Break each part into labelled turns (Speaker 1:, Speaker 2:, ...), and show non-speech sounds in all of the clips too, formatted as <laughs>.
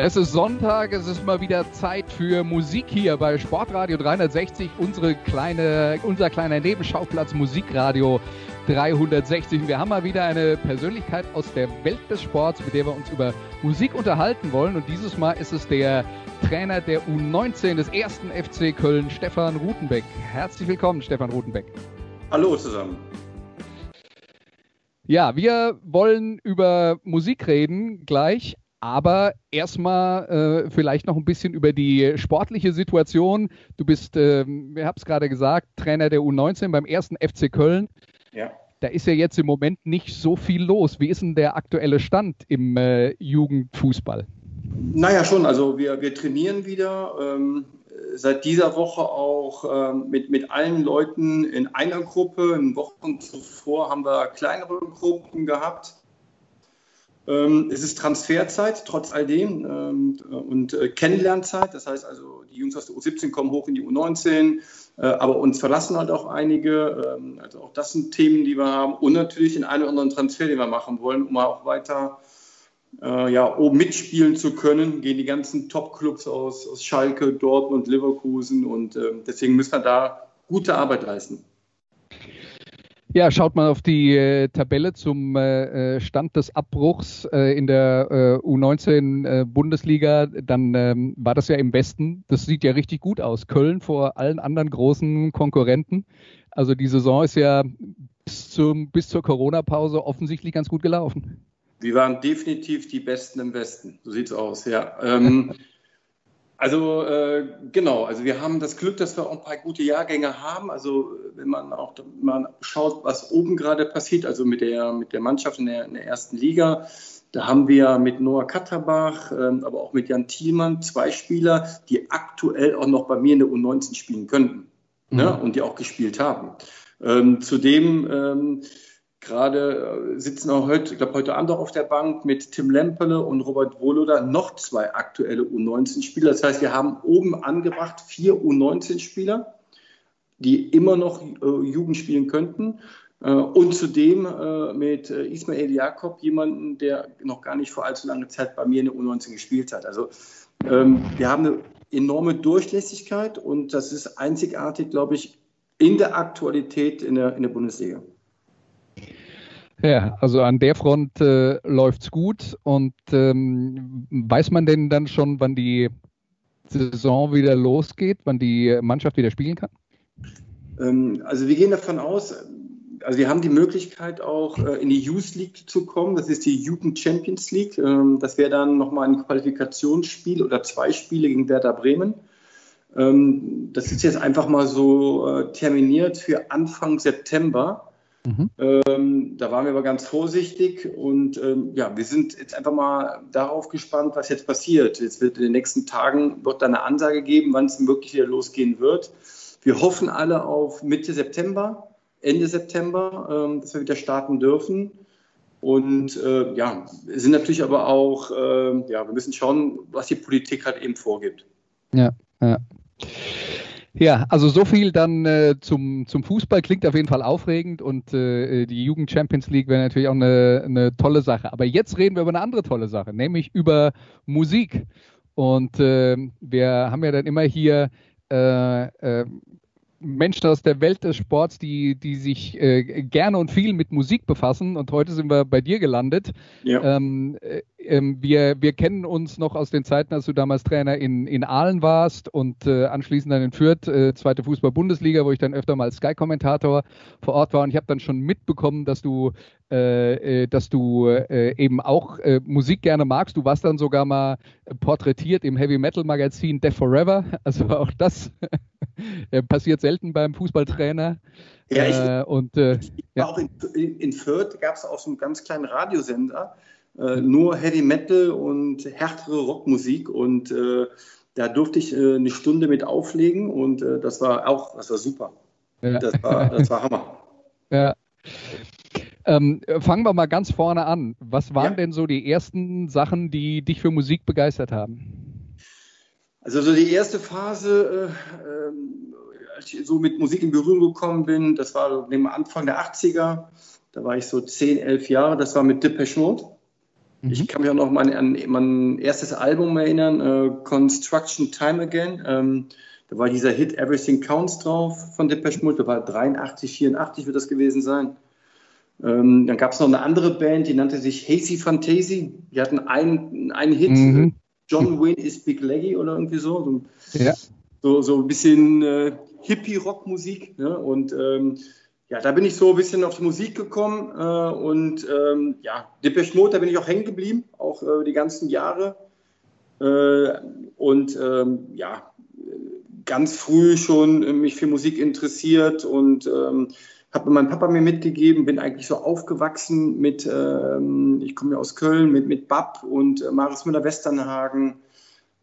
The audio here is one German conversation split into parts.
Speaker 1: Es ist Sonntag, es ist mal wieder Zeit für Musik hier bei Sportradio 360, unsere kleine, unser kleiner Nebenschauplatz Musikradio 360. Wir haben mal wieder eine Persönlichkeit aus der Welt des Sports, mit der wir uns über Musik unterhalten wollen. Und dieses Mal ist es der Trainer der U19 des ersten FC Köln, Stefan Rutenbeck. Herzlich willkommen, Stefan Rutenbeck.
Speaker 2: Hallo zusammen.
Speaker 1: Ja, wir wollen über Musik reden gleich, aber erstmal äh, vielleicht noch ein bisschen über die sportliche Situation. Du bist, äh, wir haben es gerade gesagt, Trainer der U19 beim ersten FC Köln. Ja. Da ist ja jetzt im Moment nicht so viel los. Wie ist denn der aktuelle Stand im äh, Jugendfußball?
Speaker 2: Naja, schon. Also wir, wir trainieren wieder. Ähm, seit dieser Woche auch ähm, mit, mit allen Leuten in einer Gruppe. In Wochen zuvor haben wir kleinere Gruppen gehabt. Ähm, es ist Transferzeit, trotz all dem, ähm, und äh, Kennenlernzeit. Das heißt also, die Jungs aus der U17 kommen hoch in die U19, äh, aber uns verlassen halt auch einige. Ähm, also auch das sind Themen, die wir haben. Und natürlich den einen oder anderen Transfer, den wir machen wollen, um auch weiter äh, ja, oben mitspielen zu können. Gehen die ganzen Top-Clubs aus, aus Schalke, Dortmund, Leverkusen. Und deswegen müssen wir da gute Arbeit leisten.
Speaker 1: Ja, schaut mal auf die äh, Tabelle zum äh, äh Stand des Abbruchs äh, in der äh, U19 äh, Bundesliga, dann ähm, war das ja im Westen. Das sieht ja richtig gut aus. Köln vor allen anderen großen Konkurrenten. Also die Saison ist ja bis, zum, bis zur Corona-Pause offensichtlich ganz gut gelaufen.
Speaker 2: Wir waren definitiv die Besten im Westen. So sieht's aus, ja. Ähm, <laughs> Also äh, genau, also wir haben das Glück, dass wir auch ein paar gute Jahrgänge haben. Also wenn man auch mal schaut, was oben gerade passiert, also mit der, mit der Mannschaft in der, in der ersten Liga, da haben wir mit Noah Katterbach, ähm, aber auch mit Jan Thielmann zwei Spieler, die aktuell auch noch bei mir in der U19 spielen könnten ne, mhm. ne, und die auch gespielt haben. Ähm, zudem ähm, Gerade äh, sitzen auch heute, ich glaube heute Abend auch auf der Bank mit Tim Lempele und Robert Woloda noch zwei aktuelle U19-Spieler. Das heißt, wir haben oben angebracht vier U19-Spieler, die immer noch äh, Jugend spielen könnten. Äh, und zudem äh, mit äh, Ismail Jakob jemanden, der noch gar nicht vor allzu langer Zeit bei mir in der U19 gespielt hat. Also ähm, wir haben eine enorme Durchlässigkeit und das ist einzigartig, glaube ich, in der Aktualität in der, in der Bundesliga.
Speaker 1: Ja, also an der Front äh, läuft's gut. Und ähm, weiß man denn dann schon, wann die Saison wieder losgeht, wann die Mannschaft wieder spielen kann?
Speaker 2: Ähm, also wir gehen davon aus, also wir haben die Möglichkeit auch äh, in die Youth League zu kommen. Das ist die Jugend Champions League. Ähm, das wäre dann nochmal ein Qualifikationsspiel oder zwei Spiele gegen Werder Bremen. Ähm, das ist jetzt einfach mal so äh, terminiert für Anfang September. Mhm. Ähm, da waren wir aber ganz vorsichtig und ähm, ja, wir sind jetzt einfach mal darauf gespannt, was jetzt passiert. Jetzt wird in den nächsten Tagen wird da eine Ansage geben, wann es wirklich wieder losgehen wird. Wir hoffen alle auf Mitte September, Ende September, ähm, dass wir wieder starten dürfen. Und äh, ja, sind natürlich aber auch, äh, ja, wir müssen schauen, was die Politik halt eben vorgibt.
Speaker 1: Ja, ja. Ja, also so viel dann äh, zum, zum Fußball klingt auf jeden Fall aufregend und äh, die Jugend Champions League wäre natürlich auch eine, eine tolle Sache. Aber jetzt reden wir über eine andere tolle Sache, nämlich über Musik. Und äh, wir haben ja dann immer hier äh, äh, Menschen aus der Welt des Sports, die, die sich äh, gerne und viel mit Musik befassen. Und heute sind wir bei dir gelandet. Ja. Ähm, äh, ähm, wir, wir kennen uns noch aus den Zeiten, als du damals Trainer in, in Aalen warst und äh, anschließend dann in Fürth, äh, zweite Fußball-Bundesliga, wo ich dann öfter mal Sky-Kommentator vor Ort war. Und ich habe dann schon mitbekommen, dass du, äh, äh, dass du äh, eben auch äh, Musik gerne magst. Du warst dann sogar mal porträtiert im Heavy-Metal-Magazin Death Forever. <laughs> Also auch das <laughs> passiert selten beim Fußballtrainer.
Speaker 2: Ja, ich, und, ich ja. auch in, in Fürth gab es auch so einen ganz kleinen Radiosender, äh, nur Heavy Metal und härtere Rockmusik und äh, da durfte ich äh, eine Stunde mit auflegen und äh, das war auch, das war super. Ja. Das, war, das war Hammer. <laughs>
Speaker 1: Ja. Ähm, fangen wir mal ganz vorne an. Was waren ja. denn so die ersten Sachen, die dich für Musik begeistert haben?
Speaker 2: Also so die erste Phase, äh, ähm, als ich so mit Musik in Berührung gekommen bin, das war dem Anfang der 80er. Da war ich so 10, 11 Jahre. Das war mit Depeche Mode. Mhm. Ich kann mich auch noch mal an mein erstes Album erinnern, äh, Construction Time Again. Ähm, da war dieser Hit Everything Counts drauf von Depeche Mode. Da war 83, 84 wird das gewesen sein. Ähm, dann gab es noch eine andere Band, die nannte sich Hazy Fantasy. Die hatten einen, einen Hit, mhm. John Wayne is Big Leggy oder irgendwie so. So, ja. so, so ein bisschen äh, Hippie-Rock-Musik. Ne? Und ähm, ja, da bin ich so ein bisschen auf die Musik gekommen äh, und ähm, ja, Depeche Mode, da bin ich auch hängen geblieben, auch äh, die ganzen Jahre. Äh, und ähm, ja, ganz früh schon mich für Musik interessiert und ähm, habe mein Papa mir mitgegeben, bin eigentlich so aufgewachsen mit, ähm, ich komme ja aus Köln, mit, mit Bab und äh, Marius Müller-Westernhagen,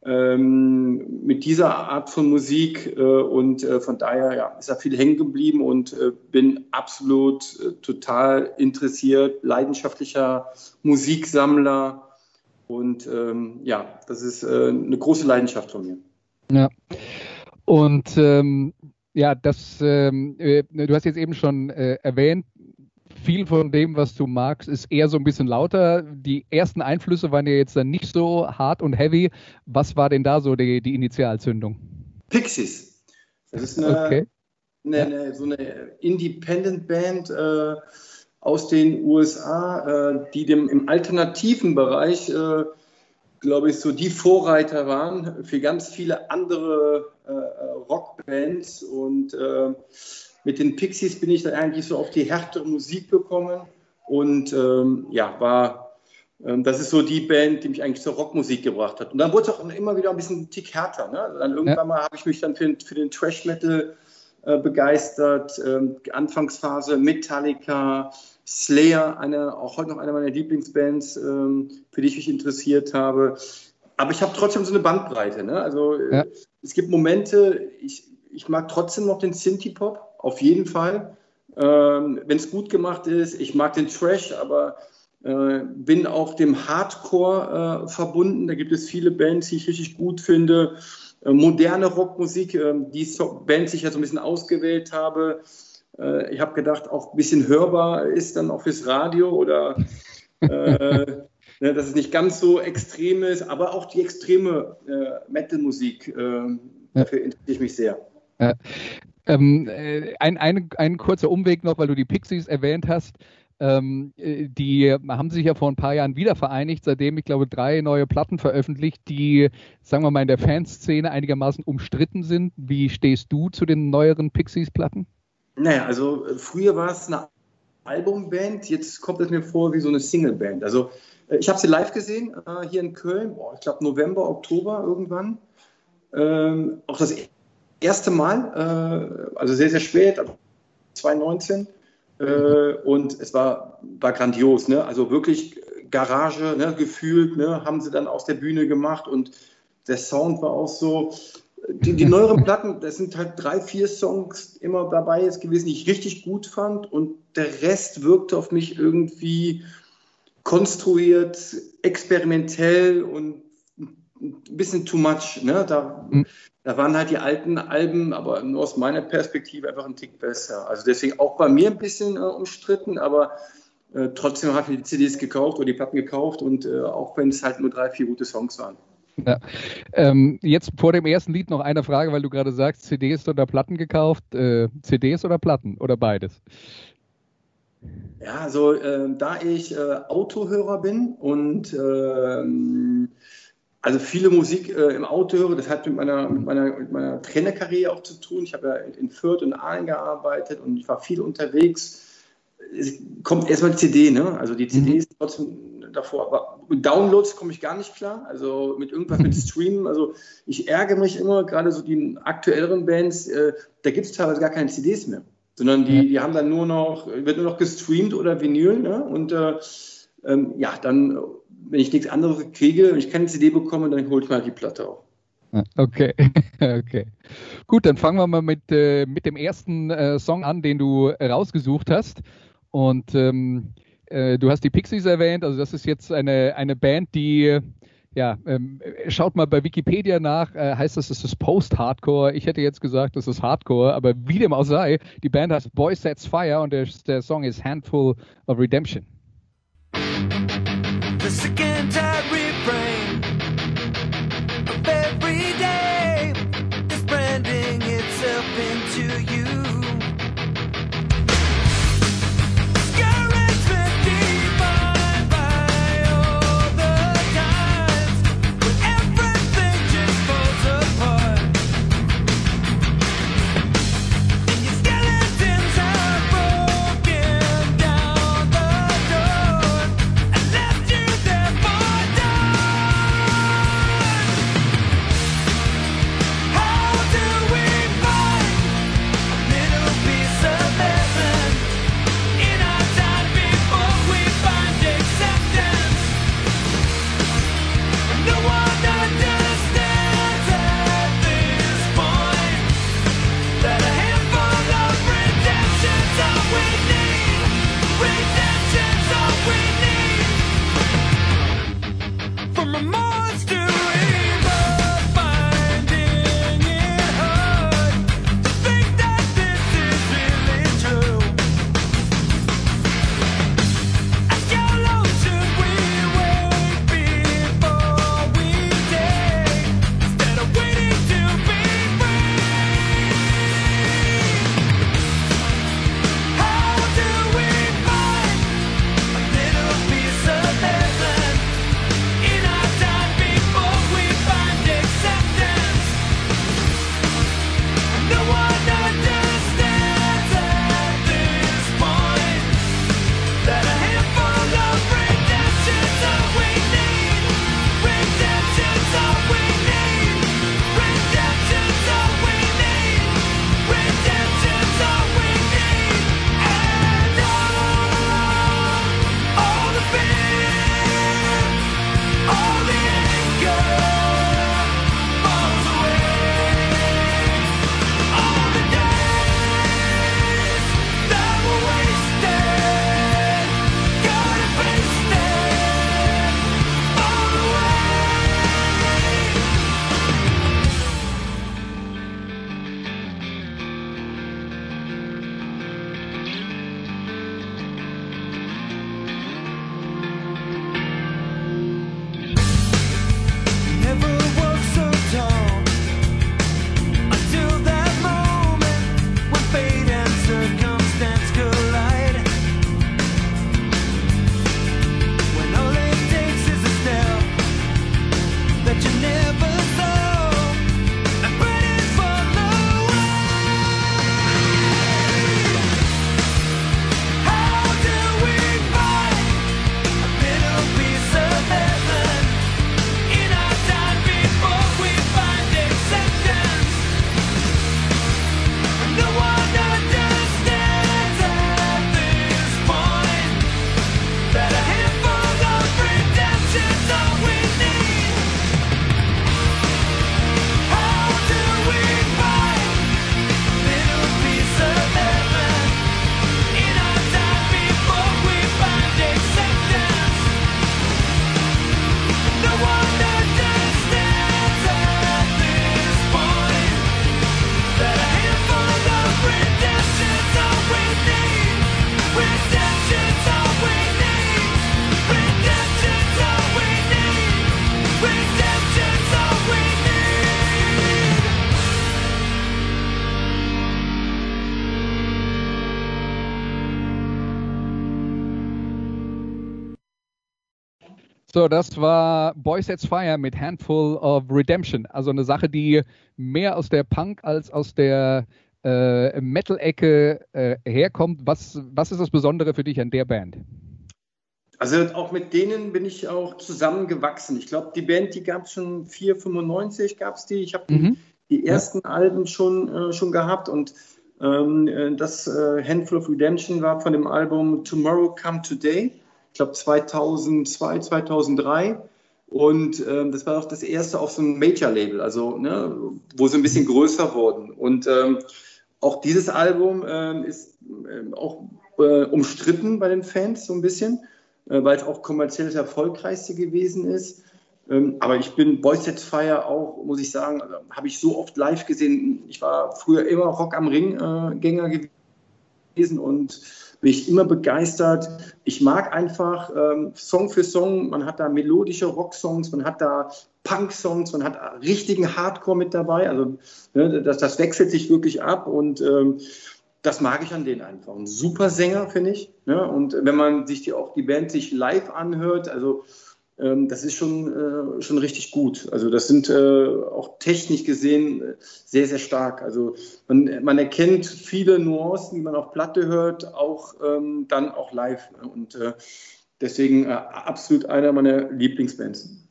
Speaker 2: mit dieser Art von Musik äh, und äh, von daher ja, ist da viel hängen geblieben und äh, bin absolut total interessiert, leidenschaftlicher Musiksammler und ähm, ja, das ist eine große Leidenschaft von mir.
Speaker 1: Ja. Und ähm, ja, das, ähm, äh, du hast jetzt eben schon äh, erwähnt, viel von dem, was du magst, ist eher so ein bisschen lauter. Die ersten Einflüsse waren ja jetzt dann nicht so hart und heavy. Was war denn da so die, die Initialzündung?
Speaker 2: Pixies. Das ist eine, okay. eine, eine so eine Independent Band äh, aus den USA, äh, die dem im alternativen Bereich äh, glaube ich, so die Vorreiter waren für ganz viele andere äh, äh, Rockbands. Und äh, mit den Pixies bin ich dann eigentlich so auf die härtere Musik gekommen. Und ähm, ja, war, ähm, das ist so die Band, die mich eigentlich zur Rockmusik gebracht hat. Und dann wurde es auch immer wieder ein bisschen Tick härter. Ne? Dann irgendwann ja. mal habe ich mich dann für, für den Trash Metal äh, begeistert. Ähm, Anfangsphase Metallica, Slayer, eine, auch heute noch eine meiner Lieblingsbands, ähm, für die ich mich interessiert habe. Aber ich habe trotzdem so eine Bandbreite. Ne? Also äh, ja. es gibt Momente, ich, ich mag trotzdem noch den Synthie-Pop, auf jeden Fall. Ähm, Wenn es gut gemacht ist, ich mag den Trash, aber äh, bin auch dem Hardcore äh, verbunden. Da gibt es viele Bands, die ich richtig gut finde. Äh, moderne Rockmusik, äh, die so Bands, die ich ja so ein bisschen ausgewählt habe, äh, ich habe gedacht, auch ein bisschen hörbar ist dann auch fürs Radio oder äh, <laughs> ne, dass es nicht ganz so extrem ist, aber auch die extreme äh, Metal-Musik, äh, dafür interessiere ich mich sehr. Ja.
Speaker 1: Ähm, äh, ein, ein, ein kurzer Umweg noch, weil du die Pixies erwähnt hast. Ähm, äh, die haben sich ja vor ein paar Jahren wieder vereinigt, seitdem ich glaube drei neue Platten veröffentlicht, die, sagen wir mal, in der Fanszene einigermaßen umstritten sind. Wie stehst du zu den neueren Pixies-Platten?
Speaker 2: Naja, also äh, früher war es eine Albumband, jetzt kommt es mir vor wie so eine Singleband. Also ich habe sie live gesehen, äh, hier in Köln, boah, ich glaube November, Oktober irgendwann. Ähm, auch das erste Mal, äh, also sehr, sehr spät, 2019. Äh, und es war, war grandios, ne? also wirklich Garage ne? gefühlt, ne? haben sie dann aus der Bühne gemacht und der Sound war auch so, die, die neueren <laughs> Platten, das sind halt drei, vier Songs immer dabei jetzt gewesen, die ich richtig gut fand und der Rest wirkte auf mich irgendwie konstruiert, experimentell und ein bisschen too much. Ne? Da, mhm. da waren halt die alten Alben, aber nur aus meiner Perspektive einfach ein Tick besser. Also deswegen auch bei mir ein bisschen äh, umstritten, aber äh, trotzdem habe ich die CDs gekauft oder die Platten gekauft und äh, auch wenn es halt nur drei, vier gute Songs waren.
Speaker 1: Ja. Ähm, jetzt vor dem ersten Lied noch eine Frage, weil du gerade sagst, CDs oder Platten gekauft. Äh, CDs oder Platten oder beides?
Speaker 2: Ja, also äh, da ich äh, Autohörer bin und ähm, also viele Musik äh, im Auto höre, das hat mit meiner, mit meiner, mit meiner Trainerkarriere auch zu tun. Ich habe ja in Fürth und Aalen gearbeitet und ich war viel unterwegs. Es kommt erstmal die CD, ne? Also die CD mhm. ist trotzdem davor. Aber mit Downloads komme ich gar nicht klar. Also mit irgendwas mit <laughs> Streamen. Also ich ärgere mich immer, gerade so die aktuelleren Bands, äh, da gibt es teilweise gar keine CDs mehr. Sondern die, die haben dann nur noch, wird nur noch gestreamt oder Vinyl. Ne? Und äh, ähm, ja, dann, wenn ich nichts anderes kriege und ich keine CD bekomme, dann hole ich mal die Platte auch.
Speaker 3: Okay, <laughs> okay. Gut, dann fangen wir mal mit, äh, mit dem ersten äh, Song an, den du rausgesucht hast. Und ähm, äh, du hast die Pixies erwähnt, also das ist jetzt eine, eine Band, die, ja, ähm, schaut mal bei Wikipedia nach, äh, heißt das, es ist Post-Hardcore. Ich hätte jetzt gesagt, es ist Hardcore, aber wie dem auch sei, die Band heißt Boy Sets Fire und der, der Song ist Handful of Redemption. The second refrain So, das war Boy Sets Fire mit Handful of Redemption. Also eine Sache, die mehr aus der Punk als aus der äh, Metal-Ecke äh, herkommt. Was, was ist das Besondere für dich an der Band?
Speaker 2: Also auch mit denen bin ich auch zusammengewachsen. Ich glaube, die Band, die gab es schon 495 gab es die. Ich habe mhm. die, ersten ja. Alben schon, äh, schon gehabt und ähm, äh, das äh, Handful of Redemption war von dem Album Tomorrow Come Today ich glaube 2002, 2003. Und ähm, das war auch das erste auf so einem Major-Label, also ne, wo sie ein bisschen größer wurden. Und ähm, auch dieses Album ähm, ist ähm, auch äh, umstritten bei den Fans so ein bisschen, äh, weil es auch kommerziell das erfolgreichste gewesen ist. Ähm, aber ich bin Boys Set Fire auch, muss ich sagen, also, habe ich so oft live gesehen. Ich war früher immer Rock am Ring-Gänger äh, gewesen und bin ich immer begeistert. Ich mag einfach ähm, Song für Song, man hat da melodische Rocksongs, man hat da Punk-Songs, man hat richtigen Hardcore mit dabei. Also ne, das, das wechselt sich wirklich ab und ähm, das mag ich an denen einfach. Ein super Sänger, finde ich. Ne? Und wenn man sich die, auch die Band sich live anhört, also das ist schon, äh, schon richtig gut. Also das sind äh, auch technisch gesehen äh, sehr, sehr stark. Also man, man erkennt viele Nuancen, die man auf Platte hört, auch ähm, dann auch live. Und deswegen absolut einer meiner Lieblingsbands.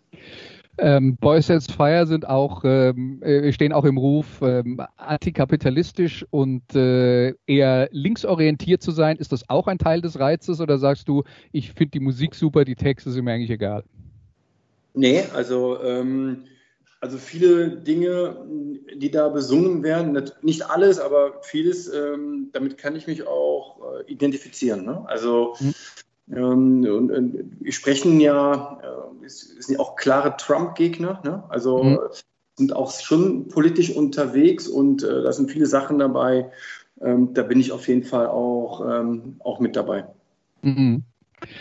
Speaker 1: Ähm, Boys Sets Fire sind auch, ähm, äh, stehen auch im Ruf, ähm, antikapitalistisch und äh, eher linksorientiert zu sein. Ist das auch ein Teil des Reizes oder sagst du, ich finde die Musik super, die Texte sind mir eigentlich egal?
Speaker 2: Nee, also, ähm, also viele Dinge, die da besungen werden, nicht alles, aber vieles, ähm, damit kann ich mich auch äh, identifizieren. Ne? Also mhm. Ähm, und, und, wir sprechen ja, äh, sind ja auch klare Trump-Gegner, ne? also mhm. sind auch schon politisch unterwegs und äh, da sind viele Sachen dabei. Ähm, da bin ich auf jeden Fall auch, ähm, auch mit dabei. Mhm.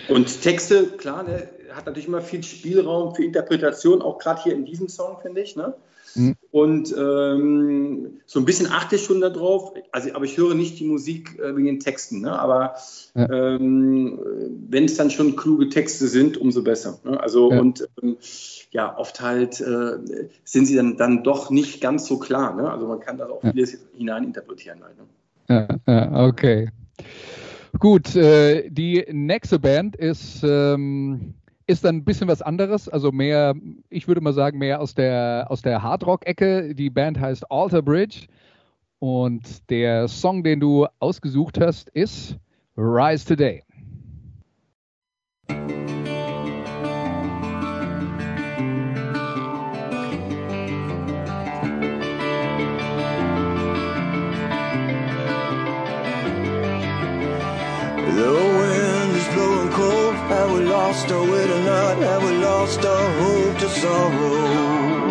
Speaker 2: Und Texte, klar, ne, hat natürlich immer viel Spielraum für Interpretation, auch gerade hier in diesem Song, finde ich. Ne? Mhm. Und ähm, so ein bisschen achte ich schon darauf, also, aber ich höre nicht die Musik äh, wegen den Texten. Ne? Aber ja. ähm, wenn es dann schon kluge Texte sind, umso besser. Ne? Also ja. und ähm, ja, oft halt äh, sind sie dann, dann doch nicht ganz so klar. Ne? Also man kann da auch ja. vieles hineininterpretieren. Halt, ne?
Speaker 1: Ja, ja, okay. Gut, äh, die nächste Band ist ähm, ist dann ein bisschen was anderes, also mehr, ich würde mal sagen, mehr aus der, aus der Hardrock-Ecke. Die Band heißt Alter Bridge und der Song, den du ausgesucht hast, ist Rise Today. lost our way Have we lost our hope to sorrow?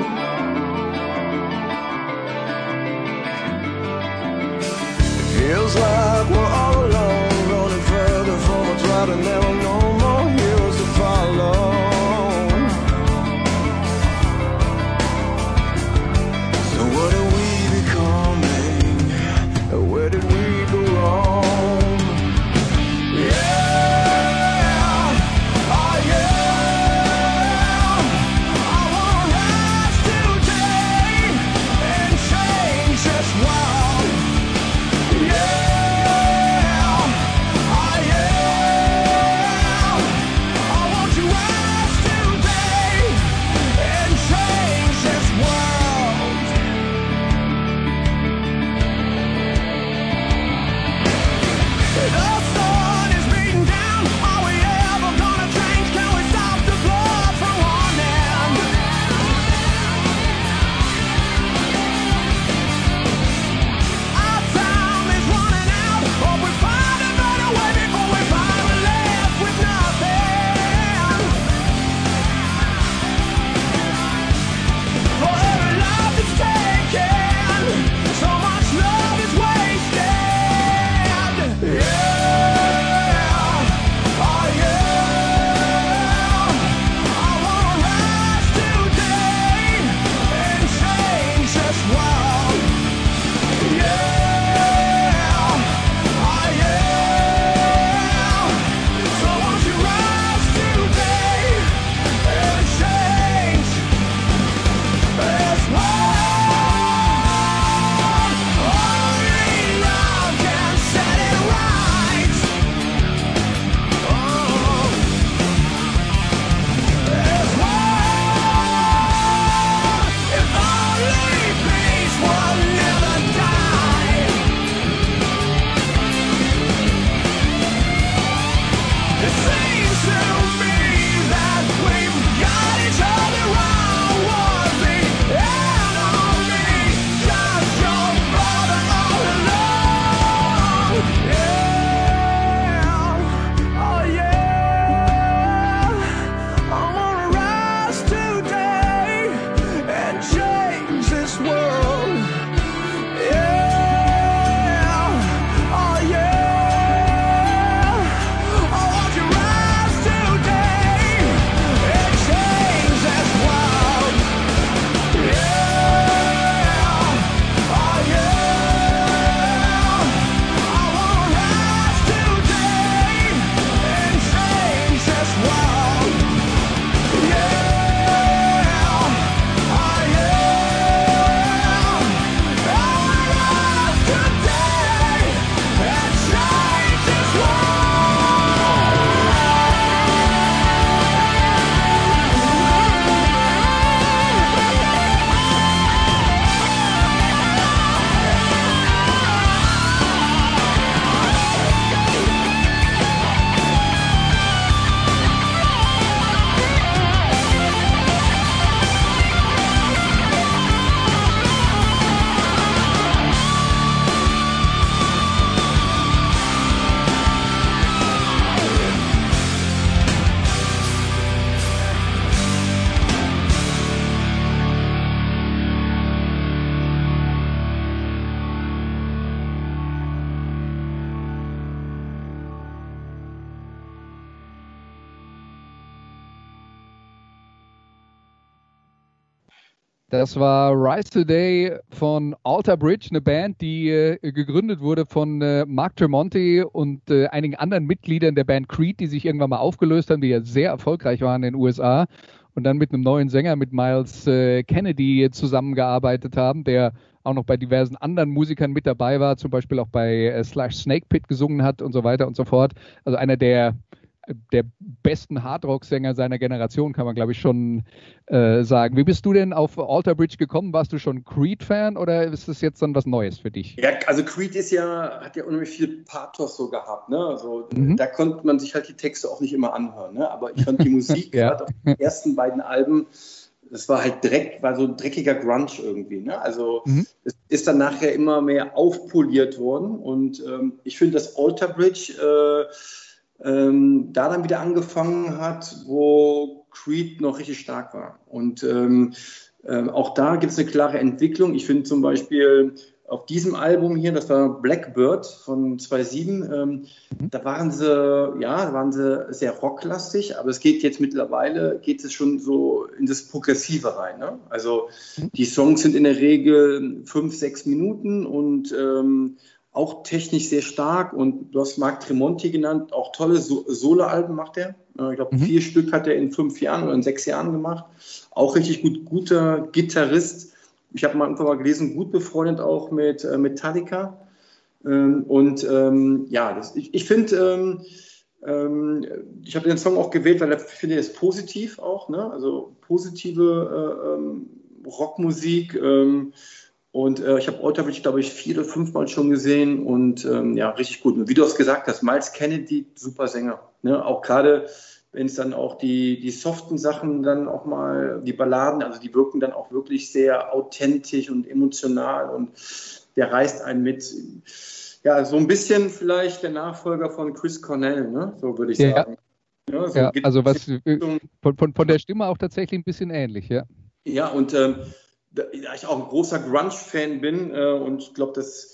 Speaker 1: Das war Rise Today von Alter Bridge, eine Band, die äh, gegründet wurde von äh, Mark Tremonti und äh, einigen anderen Mitgliedern der Band Creed, die sich irgendwann mal aufgelöst haben, die ja sehr erfolgreich waren in den USA und dann mit einem neuen Sänger, mit Miles äh, Kennedy, zusammengearbeitet haben, der auch noch bei diversen anderen Musikern mit dabei war, zum Beispiel auch bei äh, Slash Snake Pit gesungen hat und so weiter und so fort. Also einer der der besten Hardrock-Sänger seiner Generation, kann man glaube ich schon äh, sagen. Wie bist du denn auf Alter Bridge gekommen? Warst du schon Creed-Fan oder ist das jetzt dann was Neues für dich?
Speaker 2: Ja, also Creed ist ja, hat ja unheimlich viel Pathos so gehabt. Ne? Also, mhm. Da konnte man sich halt die Texte auch nicht immer anhören. Ne? Aber ich fand die Musik <laughs> ja. gerade auf den ersten beiden Alben das war halt Dreck, war so ein dreckiger Grunge irgendwie. Ne? Also mhm. es ist dann nachher immer mehr aufpoliert worden und ähm, ich finde, dass Alter Bridge äh, ähm, da dann wieder angefangen hat, wo Creed noch richtig stark war. Und ähm, äh, auch da gibt es eine klare Entwicklung. Ich finde zum Beispiel auf diesem Album hier, das war Blackbird von 2007, ähm, mhm. da waren sie, ja, da waren sie sehr rocklastig, aber es geht jetzt mittlerweile, geht es schon so in das Progressive rein. Ne? Also mhm. die Songs sind in der Regel fünf, sechs Minuten und ähm, auch technisch sehr stark und du hast Marc Tremonti genannt, auch tolle so Solo-Alben macht er. Ich glaube, mhm. vier Stück hat er in fünf Jahren oder in sechs Jahren gemacht. Auch richtig gut, guter Gitarrist. Ich habe mal irgendwann mal gelesen, gut befreundet auch mit äh, Metallica. Ähm, und ähm, ja, das, ich, ich finde, ähm, ähm, ich habe den Song auch gewählt, weil ich finde, er ist positiv auch, ne? also positive äh, ähm, Rockmusik. Und äh, ich habe Otterwich, glaube ich, vier oder fünfmal schon gesehen und ähm, ja, richtig gut. Und wie du es gesagt hast, Miles Kennedy, super Sänger. Ne? Auch gerade, wenn es dann auch die, die soften Sachen dann auch mal, die Balladen, also die wirken dann auch wirklich sehr authentisch und emotional und der reißt einen mit. Ja, so ein bisschen vielleicht der Nachfolger von Chris Cornell, ne? so würde ich ja, sagen.
Speaker 1: Ja, so ja also was von, von, von der Stimme auch tatsächlich ein bisschen ähnlich, ja.
Speaker 2: Ja, und ähm, da ich auch ein großer Grunge-Fan bin äh, und ich glaube, dass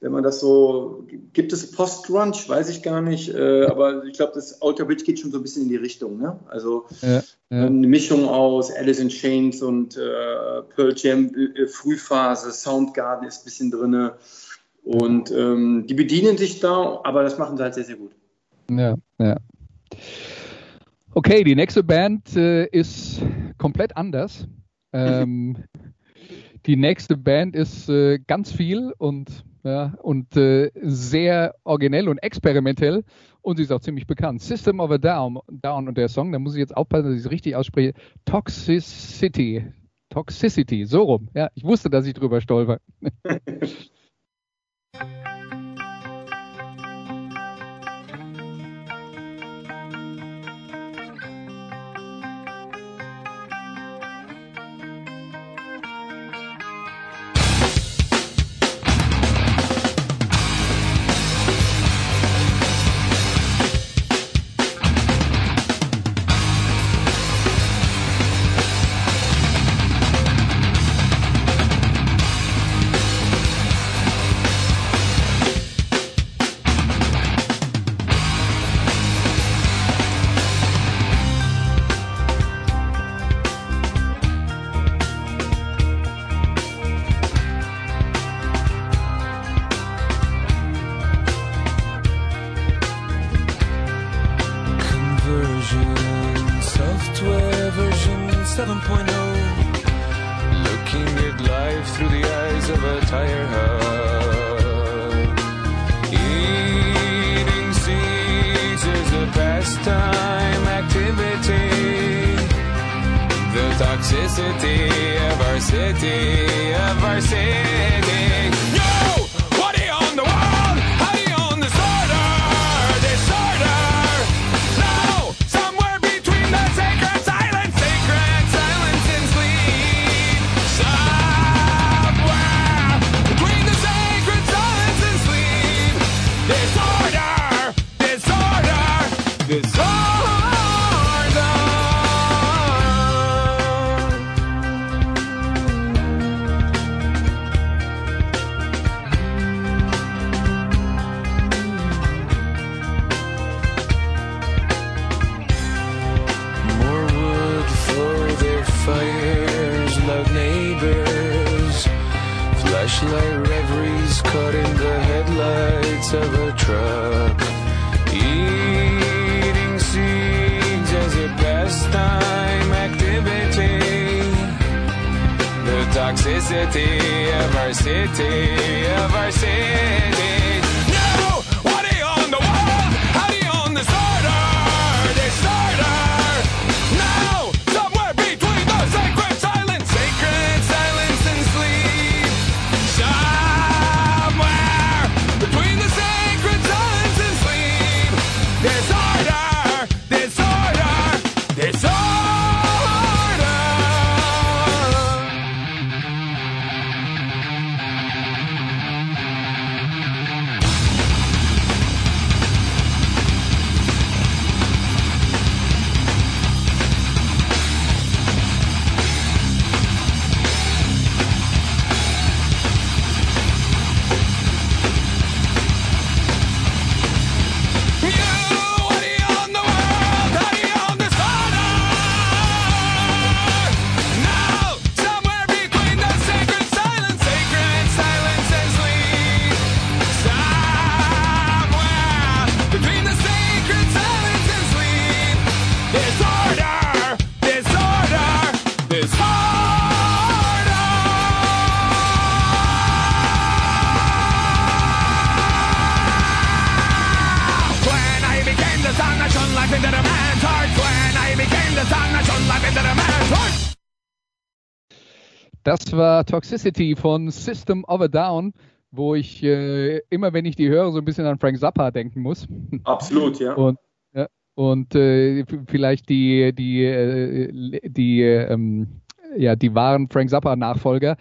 Speaker 2: wenn man das so, gibt es Post-Grunge, weiß ich gar nicht, äh, aber ich glaube, das Outer Bridge geht schon so ein bisschen in die Richtung, ne? Also ja, ja. eine Mischung aus Alice in Chains und äh, Pearl Jam, äh, Frühphase, Soundgarden ist ein bisschen drin und ähm, die bedienen sich da, aber das machen sie halt sehr, sehr gut.
Speaker 1: Ja, ja. Okay, die nächste Band äh, ist komplett anders. <laughs> Ähm, die nächste Band ist äh, ganz viel und, ja, und äh, sehr originell und experimentell und sie ist auch ziemlich bekannt. System of a Down, Down und der Song, da muss ich jetzt aufpassen, dass ich es richtig ausspreche. Toxicity. Toxicity, so rum. Ja, ich wusste, dass ich drüber stolper. <laughs>
Speaker 3: entire hub. Eating seeds is a pastime activity. The toxicity of our city, of our city.
Speaker 1: War Toxicity von System of a Down, wo ich äh, immer, wenn ich die höre, so ein bisschen an Frank Zappa denken muss.
Speaker 2: Absolut, ja.
Speaker 1: Und, ja, und äh, vielleicht die, die, äh, die, ähm, ja, die wahren Frank Zappa-Nachfolger.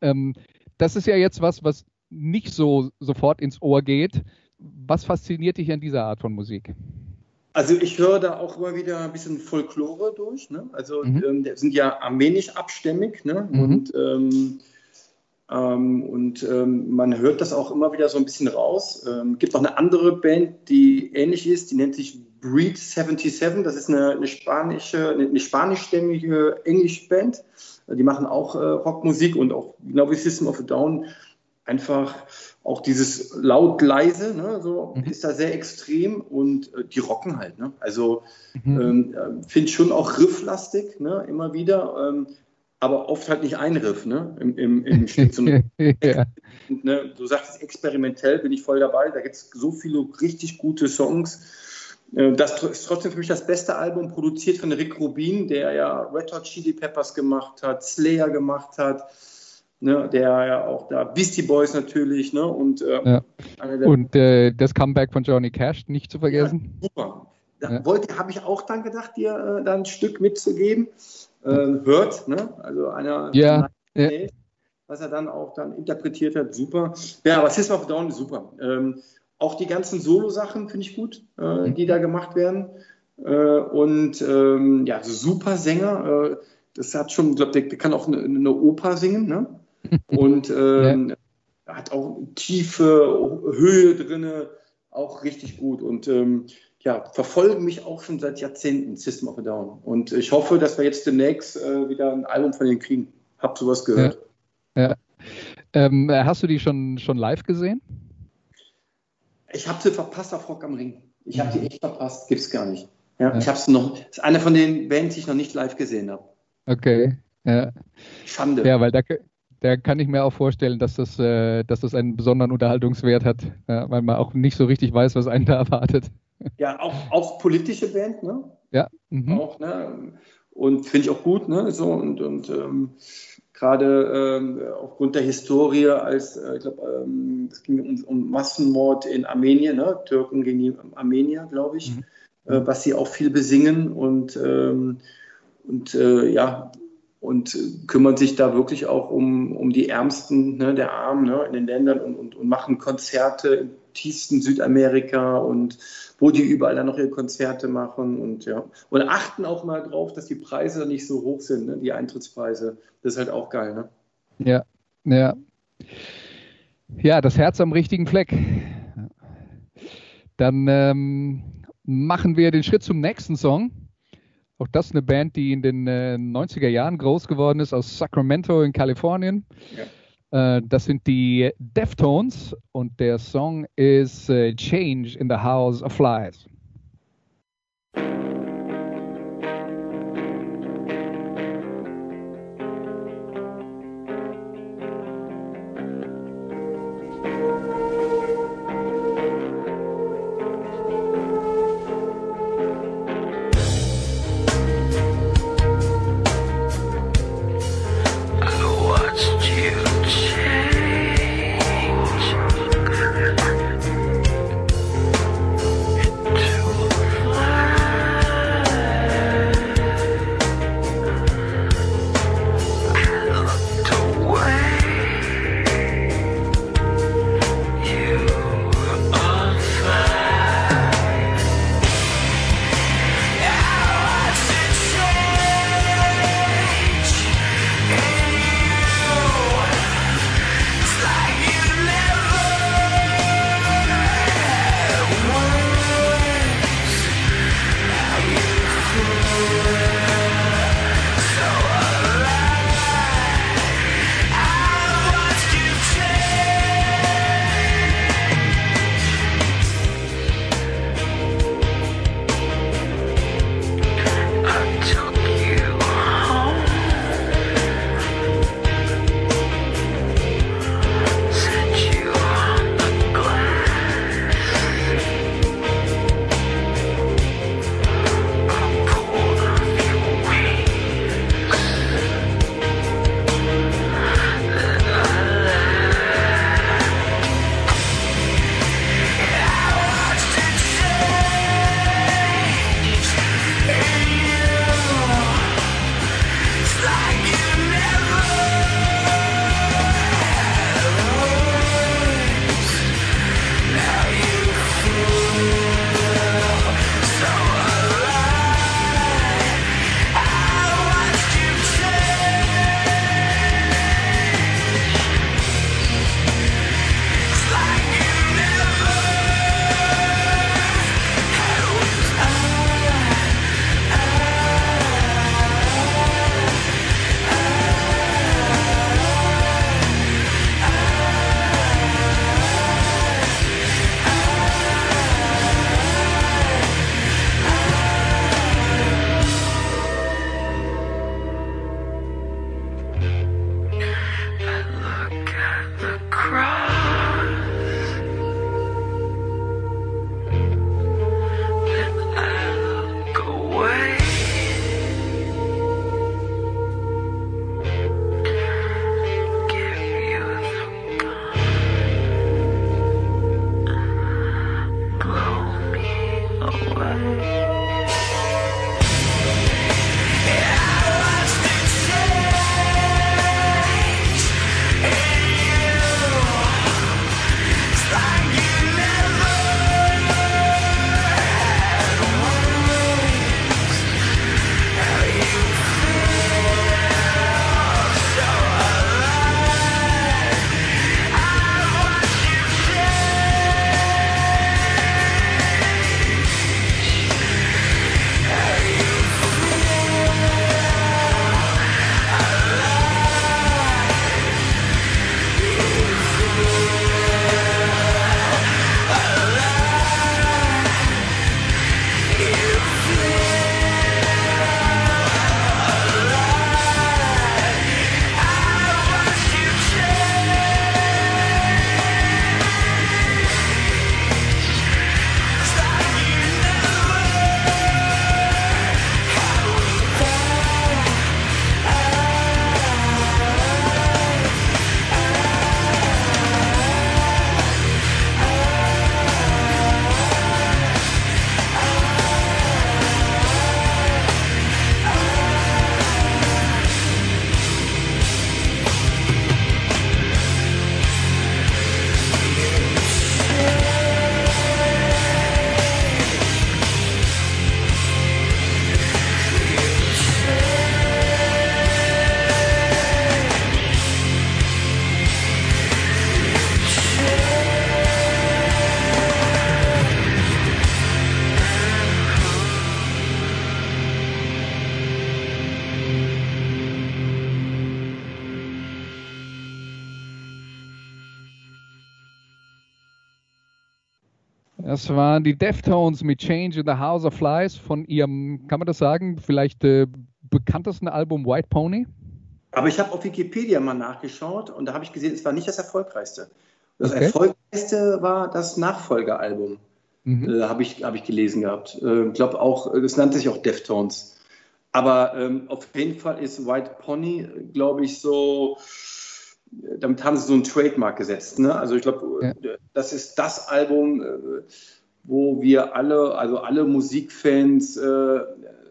Speaker 1: Ähm, das ist ja jetzt was, was nicht so sofort ins Ohr geht. Was fasziniert dich an dieser Art von Musik?
Speaker 2: Also ich höre da auch immer wieder ein bisschen Folklore durch. Ne? Also
Speaker 1: Mhm.
Speaker 2: ähm, sind ja armenisch abstämmig ne?
Speaker 1: Mhm.
Speaker 2: und, ähm, ähm, und ähm, man hört das auch immer wieder so ein bisschen raus. Ähm, gibt auch eine andere Band, die ähnlich ist, die nennt sich Breed 77. Das ist eine, eine spanische, eine, eine spanischstämmige Englischband. Die machen auch äh, Rockmusik und auch genau wie System of a Down einfach auch dieses laut leise, ne, so
Speaker 1: Mhm.
Speaker 2: ist da sehr extrem und äh, die rocken halt. Ne? Also
Speaker 1: Mhm.
Speaker 2: ähm, äh, finde ich schon auch rifflastig, ne, immer wieder, ähm, aber oft halt nicht ein Riff, ne, im, im, im <laughs> Stück. So,
Speaker 1: ja. <laughs>
Speaker 2: ne, du sagst experimentell, bin ich voll dabei. Da gibt es so viele richtig gute Songs. Äh, Das ist trotzdem für mich das beste Album, produziert von Rick Rubin, der ja Red Hot Chili Peppers gemacht hat, Slayer gemacht hat, ne, der ja auch da Beastie Boys natürlich, ne, und, äh,
Speaker 1: Ja.
Speaker 2: einer der
Speaker 1: Und äh, das Comeback von Johnny Cash nicht zu vergessen.
Speaker 2: Super. Da
Speaker 1: Ja.
Speaker 2: wollte, habe ich auch dann gedacht, dir äh, da ein Stück mitzugeben. Äh, hört, ne? Also einer,
Speaker 1: Ja, ja.
Speaker 2: was er dann auch dann interpretiert hat, super. Ja, aber System of Down ist super. Ähm, auch die ganzen Solo-Sachen finde ich gut, äh,
Speaker 1: Mhm.
Speaker 2: die da gemacht werden. Äh, und ähm, ja, so super Sänger. Äh, das hat schon, ich glaube, der, der kann auch eine, eine Oper singen, ne? Und <laughs> ähm, hat auch tiefe Höhe drinne, auch richtig gut. Und ähm, ja, verfolgen mich auch schon seit Jahrzehnten, System of a Down. Und ich hoffe, dass wir jetzt demnächst äh, wieder ein Album von denen kriegen. Hab sowas gehört.
Speaker 1: Ähm, hast du die schon, schon live gesehen?
Speaker 2: Ich habe sie verpasst auf Rock am Ring. Ich habe die echt verpasst, gibt's gar nicht. Ja,
Speaker 1: Ja.
Speaker 2: Ich habe es noch. Das ist eine von den Bands, die ich noch nicht live gesehen habe.
Speaker 1: Okay. Ja,
Speaker 2: Schande.
Speaker 1: ja weil da, da kann ich mir auch vorstellen, dass das, äh, dass das einen besonderen Unterhaltungswert hat, ja, weil man auch nicht so richtig weiß, was einen da erwartet.
Speaker 2: Ja, auch, auch politische Band, ne?
Speaker 1: Ja. Mhm.
Speaker 2: Auch, ne? Und finde ich auch gut, ne? So und, und ähm, gerade ähm, aufgrund der Historie, als äh, ich glaube, ähm, es ging um, um Massenmord in Armenien, ne? Türken gegen die Armenier, glaube ich,
Speaker 1: Mhm.
Speaker 2: äh, was sie auch viel besingen und, ähm, und äh, ja, und kümmern sich da wirklich auch um, um die Ärmsten ne, der Armen ne, in den Ländern und, und, und machen Konzerte im tiefsten Südamerika und wo die überall dann noch ihre Konzerte machen und ja. Und achten auch mal drauf, dass die Preise nicht so hoch sind, ne, die Eintrittspreise. Das ist halt auch geil, ne?
Speaker 1: Ja, ja. Ja, das Herz am richtigen Fleck. Dann ähm, machen wir den Schritt zum nächsten Song. Auch das eine Band, die in den äh, 90er Jahren groß geworden ist, aus Sacramento in Kalifornien.
Speaker 2: Ja.
Speaker 1: Äh, das sind die Deftones und der Song ist äh, Change in the House of Flies. Das waren die Deftones mit Change in the House of Flies von ihrem, kann man das sagen, vielleicht äh, bekanntesten Album White Pony?
Speaker 2: Aber ich habe auf Wikipedia mal nachgeschaut und da habe ich gesehen, es war nicht das erfolgreichste. Das okay. erfolgreichste war das Nachfolgealbum, mhm. äh, habe ich, hab ich gelesen gehabt. Ich äh, glaube auch, das nannte sich auch Deftones. Aber ähm, auf jeden Fall ist White Pony, glaube ich, so, damit haben sie so ein Trademark gesetzt. Ne? Also ich glaube, ja. das ist das Album, äh, wo wir alle, also alle Musikfans, äh,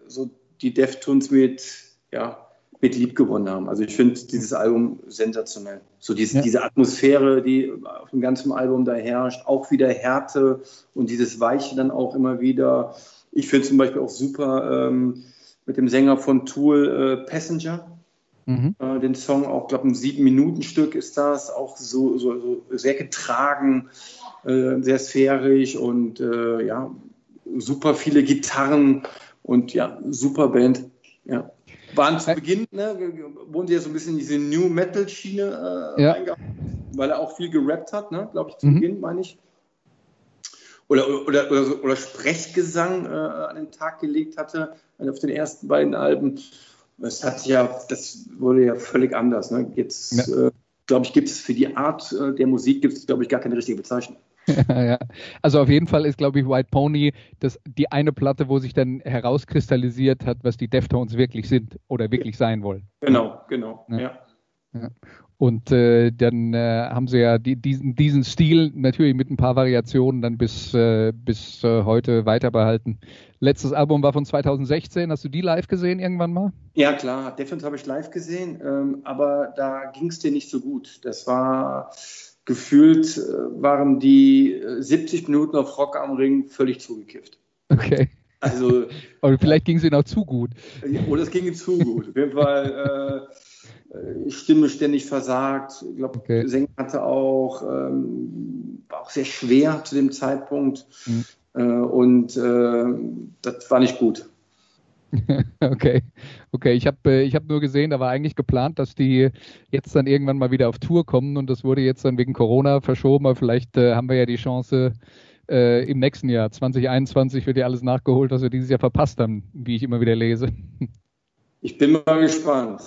Speaker 2: so die Deftones mit, ja, mit lieb gewonnen haben. Also ich finde dieses Album sensationell. So diese, ja. diese Atmosphäre, die auf dem ganzen Album da herrscht, auch wieder Härte und dieses Weiche dann auch immer wieder. Ich finde zum Beispiel auch super ähm, mit dem Sänger von Tool äh, Passenger. Mhm. Äh, den Song auch, glaube ein sieben Minuten Stück ist das, auch so, so, so sehr getragen, äh, sehr sphärisch und äh, ja super viele Gitarren und ja super Band. Ja waren zu Beginn, ne, wurden sie ja so ein bisschen in diese New Metal Schiene äh, ja. weil er auch viel gerappt hat, ne, glaube ich, zu mhm. Beginn, meine ich. Oder, oder, oder, oder Sprechgesang äh, an den Tag gelegt hatte, auf den ersten beiden Alben. Das hat ja, das wurde ja völlig anders. Ne? Jetzt, ja. äh, glaube ich, gibt es für die Art äh, der Musik, gibt es, glaube ich, gar keine richtige Bezeichnung. <laughs>
Speaker 1: ja. Also auf jeden Fall ist, glaube ich, White Pony das, die eine Platte, wo sich dann herauskristallisiert hat, was die Deftones wirklich sind oder wirklich sein wollen.
Speaker 2: Genau, genau, ja.
Speaker 1: Und äh, dann äh, haben sie ja die, diesen, diesen Stil natürlich mit ein paar Variationen dann bis, äh, bis äh, heute weiter behalten. Letztes Album war von 2016. Hast du die live gesehen irgendwann mal?
Speaker 2: Ja, klar. Deftones habe ich live gesehen, ähm, aber da ging es dir nicht so gut. Das war gefühlt äh, waren die 70 äh, Minuten auf Rock am Ring völlig zugekifft.
Speaker 1: Okay. Also, Aber vielleicht ging es ihnen auch zu gut.
Speaker 2: Oder es ging ihnen zu gut. Auf jeden Fall äh, Stimme ständig versagt. Ich glaube, okay. Sänger hatte auch, ähm, war auch sehr schwer zu dem Zeitpunkt. Mhm. Äh, und äh, das war nicht gut. <laughs>
Speaker 1: okay, okay. Ich habe äh, ich hab nur gesehen, da war eigentlich geplant, dass die jetzt dann irgendwann mal wieder auf Tour kommen und das wurde jetzt dann wegen Corona verschoben. Aber vielleicht äh, haben wir ja die Chance, äh, im nächsten Jahr, 2021, wird ja alles nachgeholt, was wir dieses Jahr verpasst haben, wie ich immer wieder lese.
Speaker 2: Ich bin mal gespannt.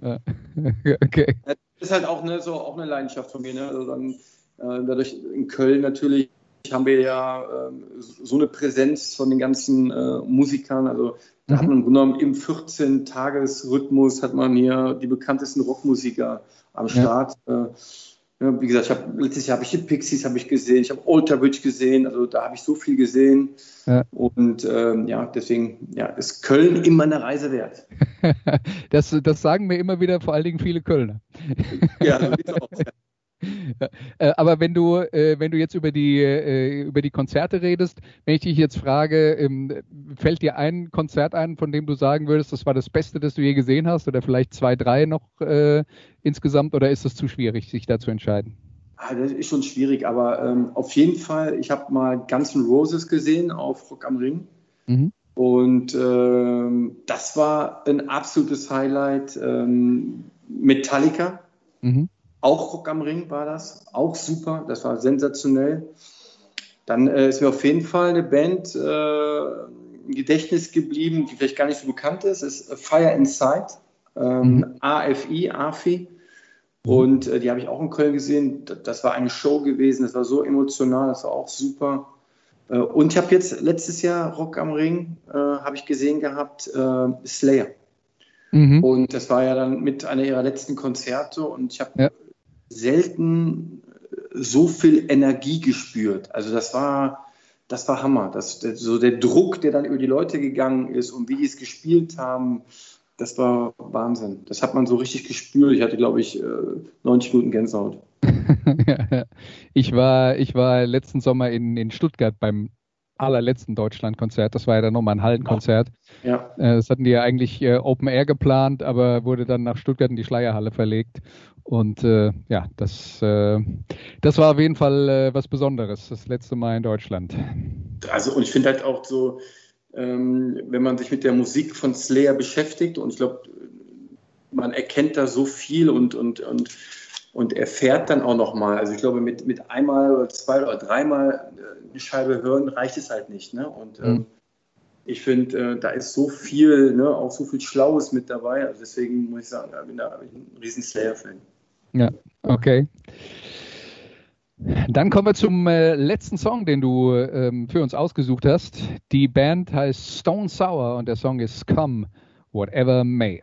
Speaker 2: <laughs> okay. Das ist halt auch, eine, so, auch eine Leidenschaft von mir. Ne? Also dann, äh, dadurch in Köln natürlich haben wir ja äh, so eine Präsenz von den ganzen äh, Musikern. Also da mhm. hat man im Grunde genommen im 14-Tages-Rhythmus hat man hier die bekanntesten Rockmusiker am Start. Ja. Wie gesagt, ich hab, letztes Jahr habe ich die Pixies habe ich gesehen, ich habe Alter Bridge gesehen, also da habe ich so viel gesehen. Ja. Und ähm, ja, deswegen ja, ist Köln immer eine Reise wert. <laughs>
Speaker 1: das, das sagen mir immer wieder vor allen Dingen viele Kölner. ja, so sieht's aus. Ja. <laughs> Äh, aber wenn du, äh, wenn du jetzt über die, äh, über die Konzerte redest, wenn ich dich jetzt frage, ähm, fällt dir ein Konzert ein, von dem du sagen würdest, das war das Beste, das du je gesehen hast, oder vielleicht zwei, drei noch insgesamt, oder ist es zu schwierig, sich da zu entscheiden?
Speaker 2: Ah, das ist schon schwierig, aber ähm, auf jeden Fall, ich habe mal Guns N' Roses gesehen auf Rock am Ring. Mhm. Und ähm, das war ein absolutes Highlight. Ähm, Metallica. Mhm auch Rock am Ring war das, auch super, das war sensationell. Dann äh, ist mir auf jeden Fall eine Band äh, im Gedächtnis geblieben, die vielleicht gar nicht so bekannt ist, ist Fire Inside, ähm, mhm. AFI, AFI. Mhm. Und äh, die habe ich auch in Köln gesehen. Das war eine Show gewesen, das war so emotional, das war auch super. Äh, und ich habe jetzt letztes Jahr Rock am Ring, äh, habe ich gesehen gehabt, äh, Slayer. Mhm. Und das war ja dann mit einer ihrer letzten Konzerte und ich habe ja selten so viel Energie gespürt. Also das war, das war Hammer. Das, so der Druck, der dann über die Leute gegangen ist und wie die es gespielt haben, das war Wahnsinn. Das hat man so richtig gespürt. Ich hatte, glaube ich, 90 äh, Minuten Gänsehaut. <laughs>
Speaker 1: ich, war, ich war letzten Sommer in, in Stuttgart beim allerletzten Deutschlandkonzert. Das war ja dann nochmal ein Hallenkonzert. Ja. Äh, das hatten die ja eigentlich äh, Open Air geplant, aber wurde dann nach Stuttgart in die Schleierhalle verlegt. Und äh, ja, das, äh, das war auf jeden Fall äh, was Besonderes, das letzte Mal in Deutschland.
Speaker 2: Also, und ich finde halt auch so, ähm, wenn man sich mit der Musik von Slayer beschäftigt, und ich glaube, man erkennt da so viel und, und, und Und er fährt dann auch nochmal. Also ich glaube, mit, mit einmal oder zwei oder dreimal äh, eine Scheibe hören reicht es halt nicht. Ne? Und ähm, mhm. ich finde, äh, da ist so viel, ne, auch so viel Schlaues mit dabei. Also deswegen muss ich sagen, da bin, da bin ich ein riesen Slayer-Fan.
Speaker 3: Ja, okay. Dann kommen wir zum äh, letzten Song, den du ähm, für uns ausgesucht hast. Die Band heißt Stone Sour und der Song ist Come, Whatever May.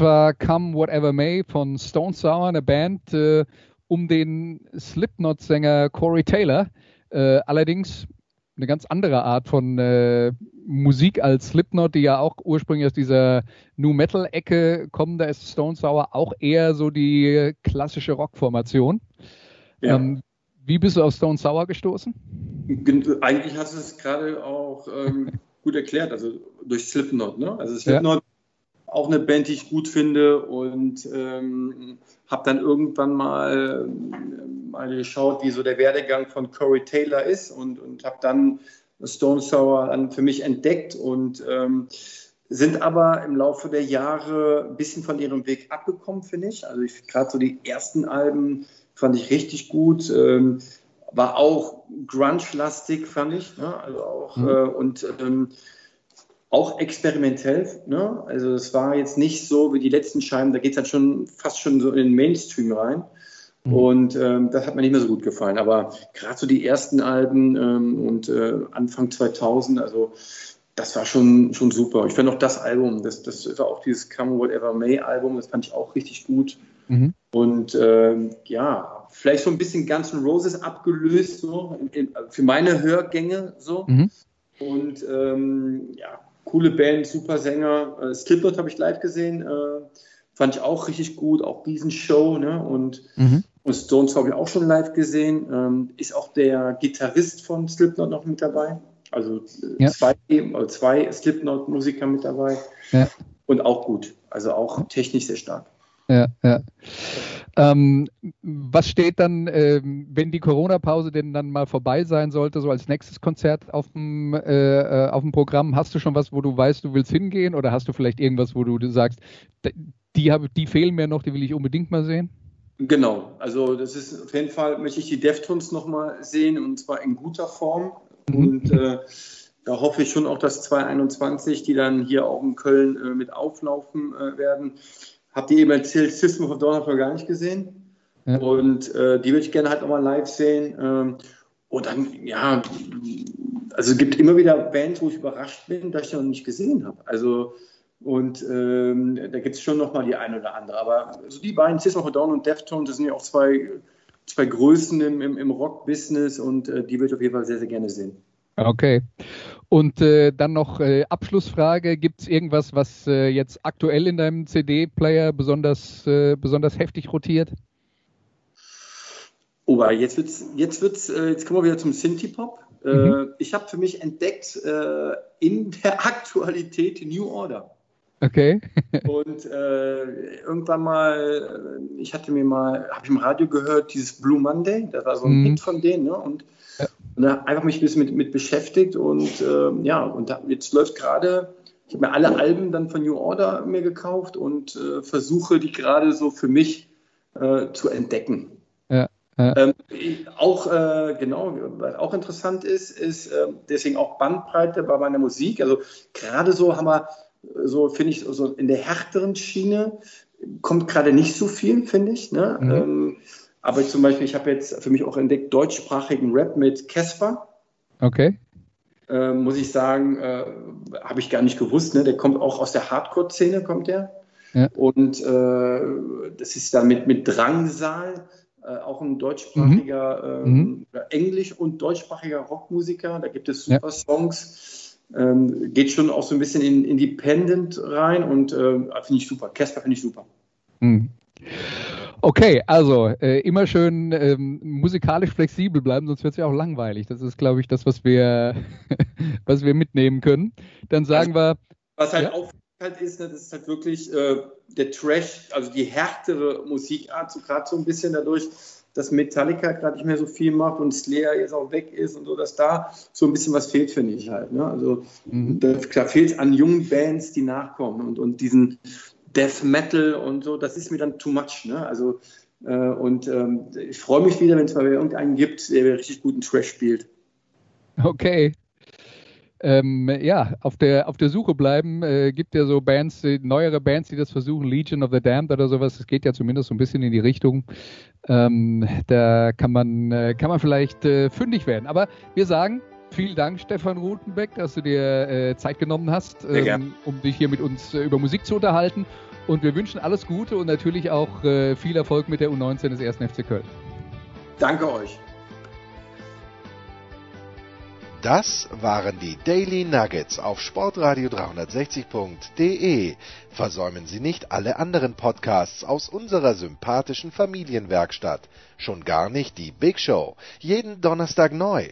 Speaker 3: Das war Come Whatever May von Stone Sour, eine Band äh, um den Slipknot-Sänger Corey Taylor. Äh, allerdings eine ganz andere Art von äh, Musik als Slipknot, die ja auch ursprünglich aus dieser New Metal-Ecke kommen. Da ist Stone Sour auch eher so die klassische Rockformation. Ja. Ähm, wie bist du auf Stone Sour gestoßen?
Speaker 2: Eigentlich hast du es gerade auch ähm, gut erklärt, also durch Slipknot. Ne? Also Slipknot ja auch eine Band, die ich gut finde und ähm, habe dann irgendwann mal, mal geschaut, wie so der Werdegang von Corey Taylor ist und, und habe dann Stone Sour dann für mich entdeckt und ähm, sind aber im Laufe der Jahre ein bisschen von ihrem Weg abgekommen, finde ich. Also ich gerade so die ersten Alben fand ich richtig gut. Ähm, war auch grunge-lastig, fand ich. Ne? Also auch, mhm. äh, und ähm, auch experimentell. Ne? Also es war jetzt nicht so wie die letzten Scheiben, da geht es dann schon fast schon so in den Mainstream rein. Mhm. Und ähm, das hat mir nicht mehr so gut gefallen. Aber gerade so die ersten Alben ähm, und äh, Anfang 2000, also das war schon, schon super. Ich fand auch das Album, das, das war auch dieses Come Whatever May Album, das fand ich auch richtig gut. Mhm. Und ähm, ja, vielleicht so ein bisschen Guns N' Roses abgelöst, so in, in, für meine Hörgänge so. Mhm. Und ähm, ja, coole Band, super Sänger. Äh, Slipknot habe ich live gesehen, äh, fand ich auch richtig gut, auch Riesenshow. Ne? Und, mhm. und Stones habe ich auch schon live gesehen. Ähm, ist auch der Gitarrist von Slipknot noch mit dabei. Also äh, ja. zwei, äh, zwei Slipknot-Musiker mit dabei. Ja. Und auch gut. Also auch technisch sehr stark.
Speaker 1: Ja, ja. Ähm, was steht dann, ähm, wenn die Corona-Pause denn dann mal vorbei sein sollte, so als nächstes Konzert auf dem, äh, äh auf dem Programm? Hast du schon was, wo du weißt, du willst hingehen? Oder hast du vielleicht irgendwas, wo du sagst, die, hab, die fehlen mir noch, die will ich unbedingt mal sehen?
Speaker 2: Genau, also das ist auf jeden Fall, möchte ich die Deftones nochmal sehen und zwar in guter Form. Mhm. Und äh, da hoffe ich schon auch, dass 2021, die dann hier auch in Köln äh, mit auflaufen äh, werden, Habt ihr eben erzählt, System of Dawn habt ihr gar nicht gesehen. Ja. Und äh, die würde ich gerne halt nochmal live sehen. Ähm, und dann, ja, also es gibt immer wieder Bands, wo ich überrascht bin, dass ich noch nicht gesehen habe. Also, und ähm, da gibt es schon nochmal die eine oder andere. Aber also die beiden, System of Dawn und Deftones, das sind ja auch zwei, zwei Größen im, im, im Rock-Business und äh, die würde ich auf jeden Fall sehr, sehr gerne sehen.
Speaker 1: Okay. Und äh, dann noch äh, Abschlussfrage: Gibt es irgendwas, was äh, jetzt aktuell in deinem CD-Player besonders, äh, besonders heftig rotiert?
Speaker 2: Oh, jetzt wird's, jetzt wird's, äh, jetzt kommen wir wieder zum Synthie-Pop. Äh, mhm. ich habe für mich entdeckt in der <laughs> Aktualität New Order.
Speaker 1: Okay. <laughs>
Speaker 2: und irgendwann mal, ich hatte mir mal, habe ich im Radio gehört, dieses Blue Monday, das war so ein mhm. Hit von denen, ne? Und. Und da einfach mich ein bisschen mit, mit beschäftigt und äh, ja, und da, jetzt läuft gerade, ich habe mir alle Alben dann von New Order mir gekauft und äh, versuche die gerade so für mich äh, zu entdecken. Ja. ja. Ähm, auch äh, genau, was auch interessant ist, ist ähm, deswegen auch Bandbreite bei meiner Musik. Also gerade so haben wir, so finde ich, so in der härteren Schiene kommt gerade nicht so viel, finde ich. Ne? Mhm. Ähm, aber zum Beispiel, ich habe jetzt für mich auch entdeckt deutschsprachigen Rap mit Casper.
Speaker 1: Okay.
Speaker 2: Äh, muss ich sagen, äh, habe ich gar nicht gewusst. Ne? Der kommt auch aus der Hardcore-Szene, kommt der. Ja. Und äh, das ist dann mit, mit Drangsal, äh, auch ein deutschsprachiger, mhm. Ähm, mhm. englisch- und deutschsprachiger Rockmusiker. Da gibt es super ja. Songs. Ähm, geht schon auch so ein bisschen in Independent rein und äh, finde ich super. Casper finde ich super. Mhm.
Speaker 1: Okay, also äh, immer schön ähm, musikalisch flexibel bleiben, sonst wird es ja auch langweilig. Das ist, glaube ich, das, was wir, <laughs> was wir mitnehmen können. Dann sagen also, wir.
Speaker 2: Was halt ja? auffällt ist, ne, das ist halt wirklich äh, der Trash, also die härtere Musikart, so gerade so ein bisschen dadurch, dass Metallica gerade nicht mehr so viel macht und Slayer jetzt auch weg ist und so, dass da so ein bisschen was fehlt, finde ich halt. Ne? Also mhm. da, da fehlt es an jungen Bands, die nachkommen und, und diesen, Death Metal und so, das ist mir dann too much. Ne? Also, äh, und ähm, ich freue mich wieder, wenn es mal irgendeinen gibt, der richtig guten Trash spielt.
Speaker 1: Okay. Ähm, ja, auf der, auf der Suche bleiben. Äh, gibt ja so Bands, neuere Bands, die das versuchen, Legion of the Damned oder sowas. Das geht ja zumindest so ein bisschen in die Richtung. Ähm, da kann man, äh, kann man vielleicht äh, fündig werden. Aber wir sagen, Vielen Dank, Stefan Rutenbeck, dass du dir äh, Zeit genommen hast, ähm, um dich hier mit uns äh, über Musik zu unterhalten. Und wir wünschen alles Gute und natürlich auch äh, viel Erfolg mit der U19 des 1. FC Köln.
Speaker 2: Danke euch.
Speaker 4: Das waren die Daily Nuggets auf Sportradio 360.de. Versäumen Sie nicht alle anderen Podcasts aus unserer sympathischen Familienwerkstatt. Schon gar nicht die Big Show. Jeden Donnerstag neu.